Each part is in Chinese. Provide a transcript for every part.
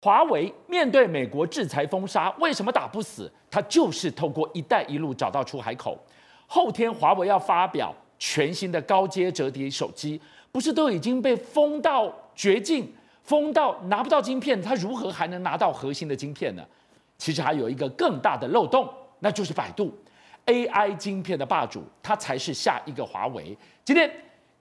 华为面对美国制裁封杀，为什么打不死？它就是透过“一带一路”找到出海口。后天华为要发表全新的高阶折叠手机，不是都已经被封到绝境，封到拿不到晶片，它如何还能拿到核心的晶片呢？其实还有一个更大的漏洞，那就是百度，AI 晶片的霸主，它才是下一个华为。今天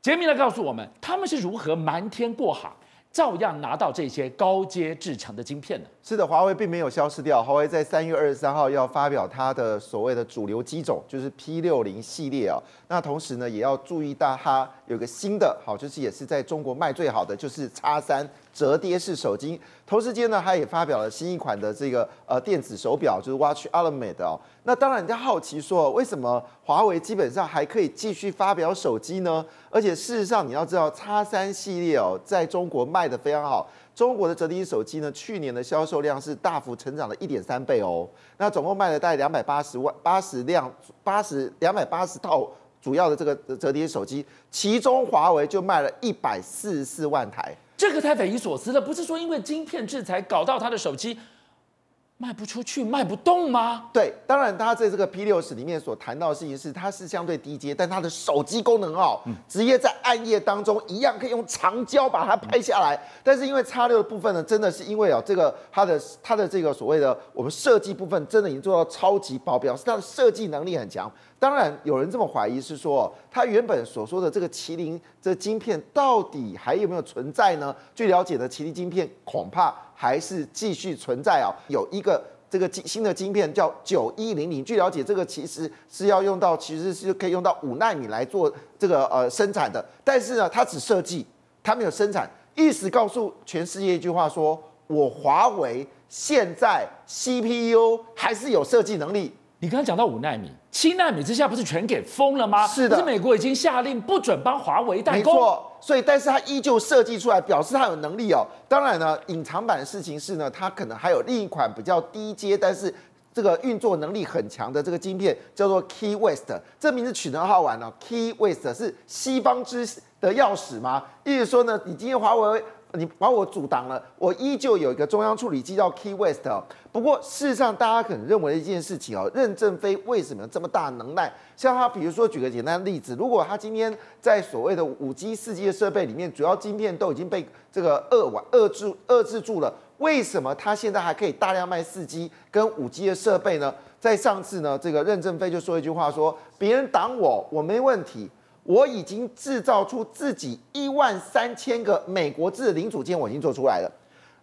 杰明来告诉我们，他们是如何瞒天过海。照样拿到这些高阶制程的晶片呢？是的，华为并没有消失掉。华为在三月二十三号要发表它的所谓的主流机种，就是 P 六零系列啊。那同时呢，也要注意到它有个新的好，就是也是在中国卖最好的，就是叉三折叠式手机。同时间呢，它也发表了新一款的这个呃电子手表，就是 Watch Ultimate 哦。那当然，人家好奇说，为什么华为基本上还可以继续发表手机呢？而且事实上，你要知道，X 三系列哦，在中国卖的非常好。中国的折叠手机呢，去年的销售量是大幅成长了一点三倍哦。那总共卖了大概两百八十万八十辆八十两百八十套主要的这个折叠手机，其中华为就卖了一百四十四万台。这个太匪夷所思了，不是说因为晶片制裁搞到他的手机卖不出去、卖不动吗？对，当然它在这个 P60 里面所谈到的事情是，它是相对低阶，但它的手机功能好，直接在暗夜当中一样可以用长焦把它拍下来。但是因为 x 六的部分呢，真的是因为哦，这个它的它的这个所谓的我们设计部分真的已经做到超级爆表，是它的设计能力很强。当然，有人这么怀疑是说，它原本所说的这个麒麟这个晶片到底还有没有存在呢？据了解的，麒麟晶片恐怕还是继续存在啊。有一个这个新的晶片叫九一零零，据了解，这个其实是要用到，其实是可以用到五纳米来做这个呃生产的。但是呢，它只设计，它没有生产，意思告诉全世界一句话说：说我华为现在 CPU 还是有设计能力。你刚刚讲到五纳米、七纳米之下，不是全给封了吗？是的，是美国已经下令不准帮华为代工。没错，所以但是它依旧设计出来，表示它有能力哦。当然呢，隐藏版的事情是呢，它可能还有另一款比较低阶，但是这个运作能力很强的这个晶片，叫做 Key West。这名字取得很好玩哦，Key West 是西方之的钥匙吗？意思说呢，你今天华为。你把我阻挡了，我依旧有一个中央处理器叫 Key West。不过事实上，大家可能认为一件事情哦，任正非为什么有这么大能耐？像他，比如说举个简单的例子，如果他今天在所谓的五 G、四 G 的设备里面，主要晶片都已经被这个扼完、遏制、遏制住了，为什么他现在还可以大量卖四 G 跟五 G 的设备呢？在上次呢，这个任正非就说一句话说，别人挡我，我没问题。我已经制造出自己一万三千个美国制的零组件，我已经做出来了。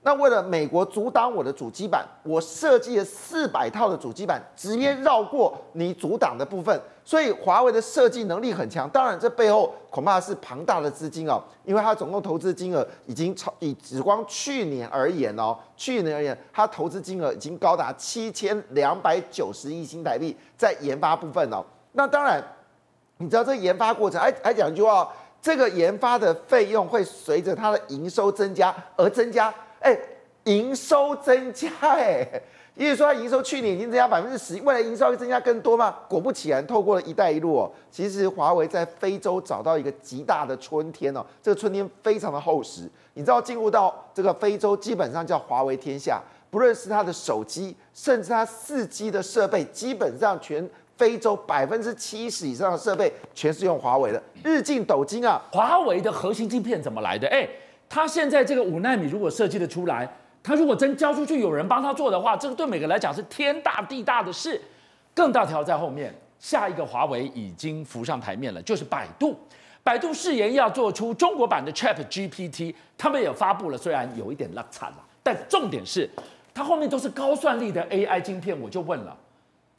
那为了美国阻挡我的主机板，我设计了四百套的主机板，直接绕过你阻挡的部分。所以华为的设计能力很强。当然，这背后恐怕是庞大的资金哦，因为它总共投资金额已经超以只光去年而言哦，去年而言，它投资金额已经高达七千两百九十亿新台币在研发部分哦。那当然。你知道这研发过程，还还讲一句话，这个研发的费用会随着它的营收增加而增加。哎，营收增加，哎，意思说它营收去年已经增加百分之十，未来营收会增加更多吗？果不其然，透过了一带一路哦，其实华为在非洲找到一个极大的春天哦，这个春天非常的厚实。你知道进入到这个非洲，基本上叫华为天下，不论是它的手机，甚至它四 G 的设备，基本上全。非洲百分之七十以上的设备全是用华为的，日进斗金啊！华为的核心晶片怎么来的？哎，他现在这个五纳米如果设计的出来，他如果真交出去有人帮他做的话，这个对每个人来讲是天大地大的事。更大条在后面，下一个华为已经浮上台面了，就是百度。百度誓言要做出中国版的 ChatGPT，他们也发布了，虽然有一点落惨了，但重点是它后面都是高算力的 AI 晶片。我就问了。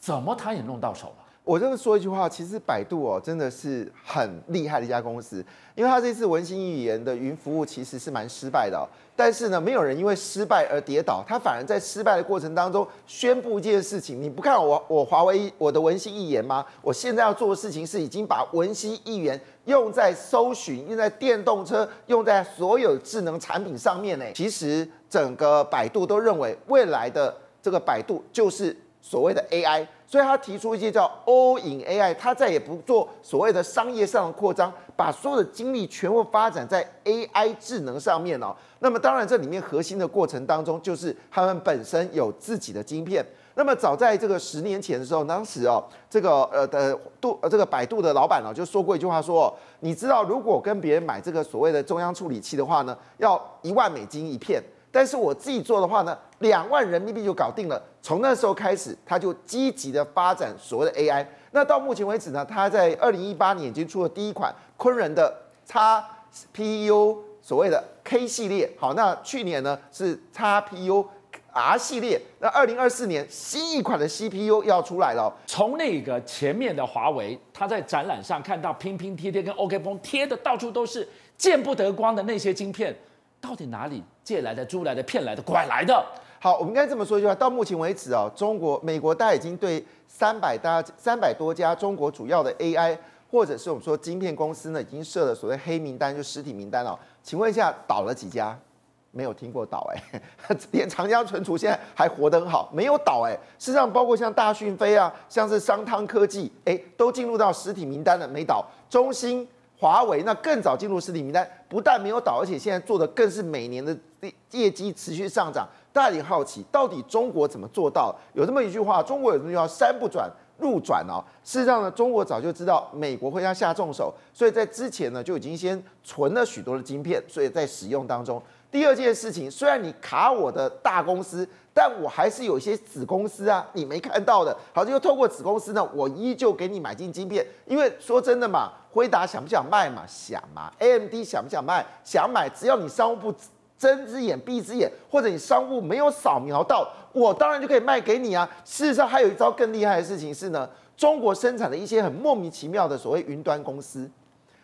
怎么他也弄到手了？我这么说一句话，其实百度哦真的是很厉害的一家公司，因为他这次文心一言的云服务其实是蛮失败的哦，但是呢，没有人因为失败而跌倒，他反而在失败的过程当中宣布一件事情：你不看我我华为我的文心一言吗？我现在要做的事情是已经把文心一言用在搜寻、用在电动车、用在所有智能产品上面呢。其实整个百度都认为未来的这个百度就是。所谓的 AI，所以他提出一些叫 All in AI，他再也不做所谓的商业上的扩张，把所有的精力全部发展在 AI 智能上面哦。那么当然这里面核心的过程当中，就是他们本身有自己的晶片。那么早在这个十年前的时候，当时哦，这个呃的度这个百度的老板哦就说过一句话说，你知道如果跟别人买这个所谓的中央处理器的话呢，要一万美金一片。但是我自己做的话呢，两万人民币就搞定了。从那时候开始，他就积极的发展所谓的 AI。那到目前为止呢，他在二零一八年已经出了第一款鲲人的 XPU 所谓的 K 系列。好，那去年呢是 XPU R 系列。那二零二四年新一款的 CPU 要出来了。从那个前面的华为，他在展览上看到拼拼贴贴跟 OK 绷贴的到处都是见不得光的那些晶片。到底哪里借来的、租来的、骗来的、拐来的？好，我们应该这么说一句话：到目前为止啊，中国、美国大概已经对三百大、三百多家中国主要的 AI 或者是我们说晶片公司呢，已经设了所谓黑名单，就实体名单了。请问一下，倒了几家？没有听过倒哎、欸，连长江存储现在还活得很好，没有倒哎、事实上，包括像大讯飞啊，像是商汤科技，哎，都进入到实体名单了，没倒。中兴。华为那更早进入实体名单，不但没有倒，而且现在做的更是每年的业绩持续上涨。大家也好奇，到底中国怎么做到？有这么一句话，中国有这么一句话：山不转入转哦。事实上呢，中国早就知道美国会要下重手，所以在之前呢就已经先存了许多的晶片，所以在使用当中。第二件事情，虽然你卡我的大公司，但我还是有一些子公司啊，你没看到的。好，就透过子公司呢，我依旧给你买进晶片，因为说真的嘛。辉达想不想卖嘛？想嘛。AMD 想不想卖？想买。只要你商务部睁只眼闭只眼，或者你商务没有扫描到，我当然就可以卖给你啊。事实上，还有一招更厉害的事情是呢，中国生产的一些很莫名其妙的所谓云端公司，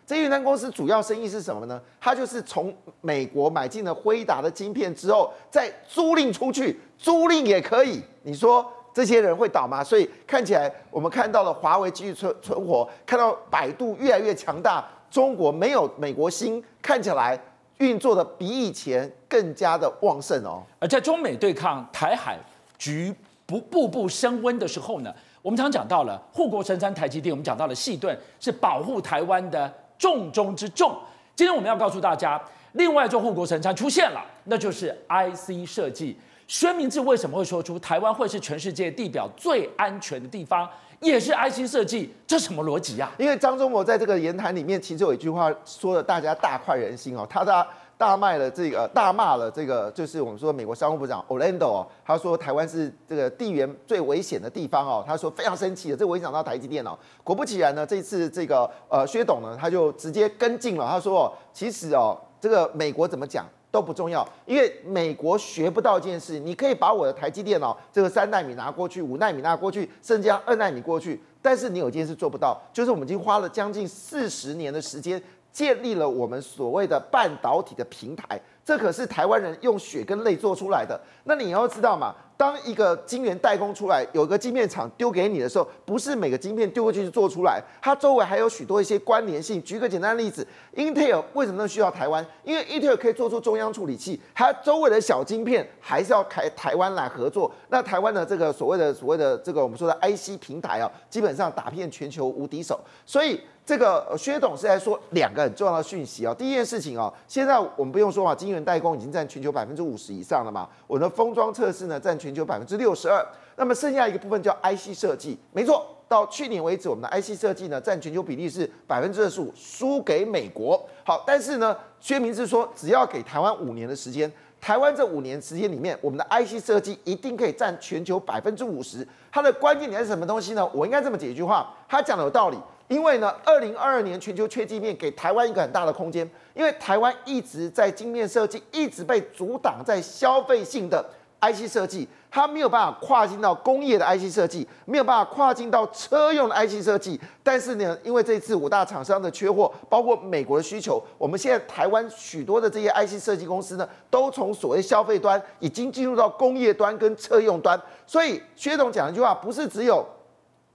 这云端公司主要生意是什么呢？它就是从美国买进了辉达的晶片之后，再租赁出去，租赁也可以。你说？这些人会倒吗？所以看起来，我们看到了华为继续存存活，看到百度越来越强大，中国没有美国心，看起来运作的比以前更加的旺盛哦。而在中美对抗、台海局不步步升温的时候呢，我们常讲到了护国神山台积电，我们讲到了细盾是保护台湾的重中之重。今天我们要告诉大家，另外一座护国神山出现了，那就是 IC 设计。薛明志为什么会说出台湾会是全世界地表最安全的地方，也是 IC 设计，这什么逻辑呀？因为张忠谋在这个言谈里面，其实有一句话说的大家大快人心哦，他大大卖了这个大骂了这个，就是我们说美国商务部长 Orlando 哦，他说台湾是这个地缘最危险的地方哦，他说非常生气的，这会影响到台积电哦。果不其然呢，这次这个呃薛董呢，他就直接跟进了，他说哦，其实哦，这个美国怎么讲？都不重要，因为美国学不到一件事，你可以把我的台积电脑这个三纳米拿过去，五纳米拿过去，甚至要二纳米过去，但是你有件事做不到，就是我们已经花了将近四十年的时间，建立了我们所谓的半导体的平台，这可是台湾人用血跟泪做出来的。那你要知道嘛。当一个晶圆代工出来，有一个晶片厂丢给你的时候，不是每个晶片丢过去就做出来，它周围还有许多一些关联性。举个简单的例子，Intel 为什么需要台湾？因为 Intel 可以做出中央处理器，它周围的小晶片还是要台台湾来合作。那台湾的这个所谓的所谓的这个我们说的 IC 平台啊，基本上打遍全球无敌手。所以这个薛董是在说两个很重要的讯息啊。第一件事情啊，现在我们不用说嘛，晶圆代工已经占全球百分之五十以上了嘛，我的封装测试呢占全。球百分之六十二，那么剩下一个部分叫 IC 设计，没错，到去年为止，我们的 IC 设计呢占全球比例是百分之二十五，输给美国。好，但是呢，薛明志说，只要给台湾五年的时间，台湾这五年时间里面，我们的 IC 设计一定可以占全球百分之五十。它的关键点是什么东西呢？我应该这么解一句话，他讲的有道理，因为呢，二零二二年全球缺晶片，给台湾一个很大的空间，因为台湾一直在晶片设计一直被阻挡在消费性的 IC 设计。它没有办法跨进到工业的 IC 设计，没有办法跨进到车用的 IC 设计。但是呢，因为这次五大厂商的缺货，包括美国的需求，我们现在台湾许多的这些 IC 设计公司呢，都从所谓消费端已经进入到工业端跟车用端。所以薛总讲一句话，不是只有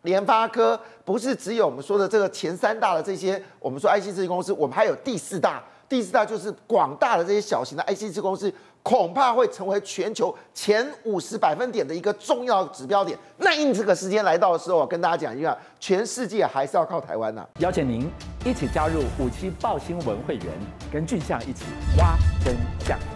联发科，不是只有我们说的这个前三大的这些我们说 IC 设计公司，我们还有第四大，第四大就是广大的这些小型的 IC 设计公司。恐怕会成为全球前五十百分点的一个重要指标点。那因这个时间来到的时候，我跟大家讲一下，全世界还是要靠台湾呐、邀请您一起加入五七爆新闻会员，跟俊相一起挖真相。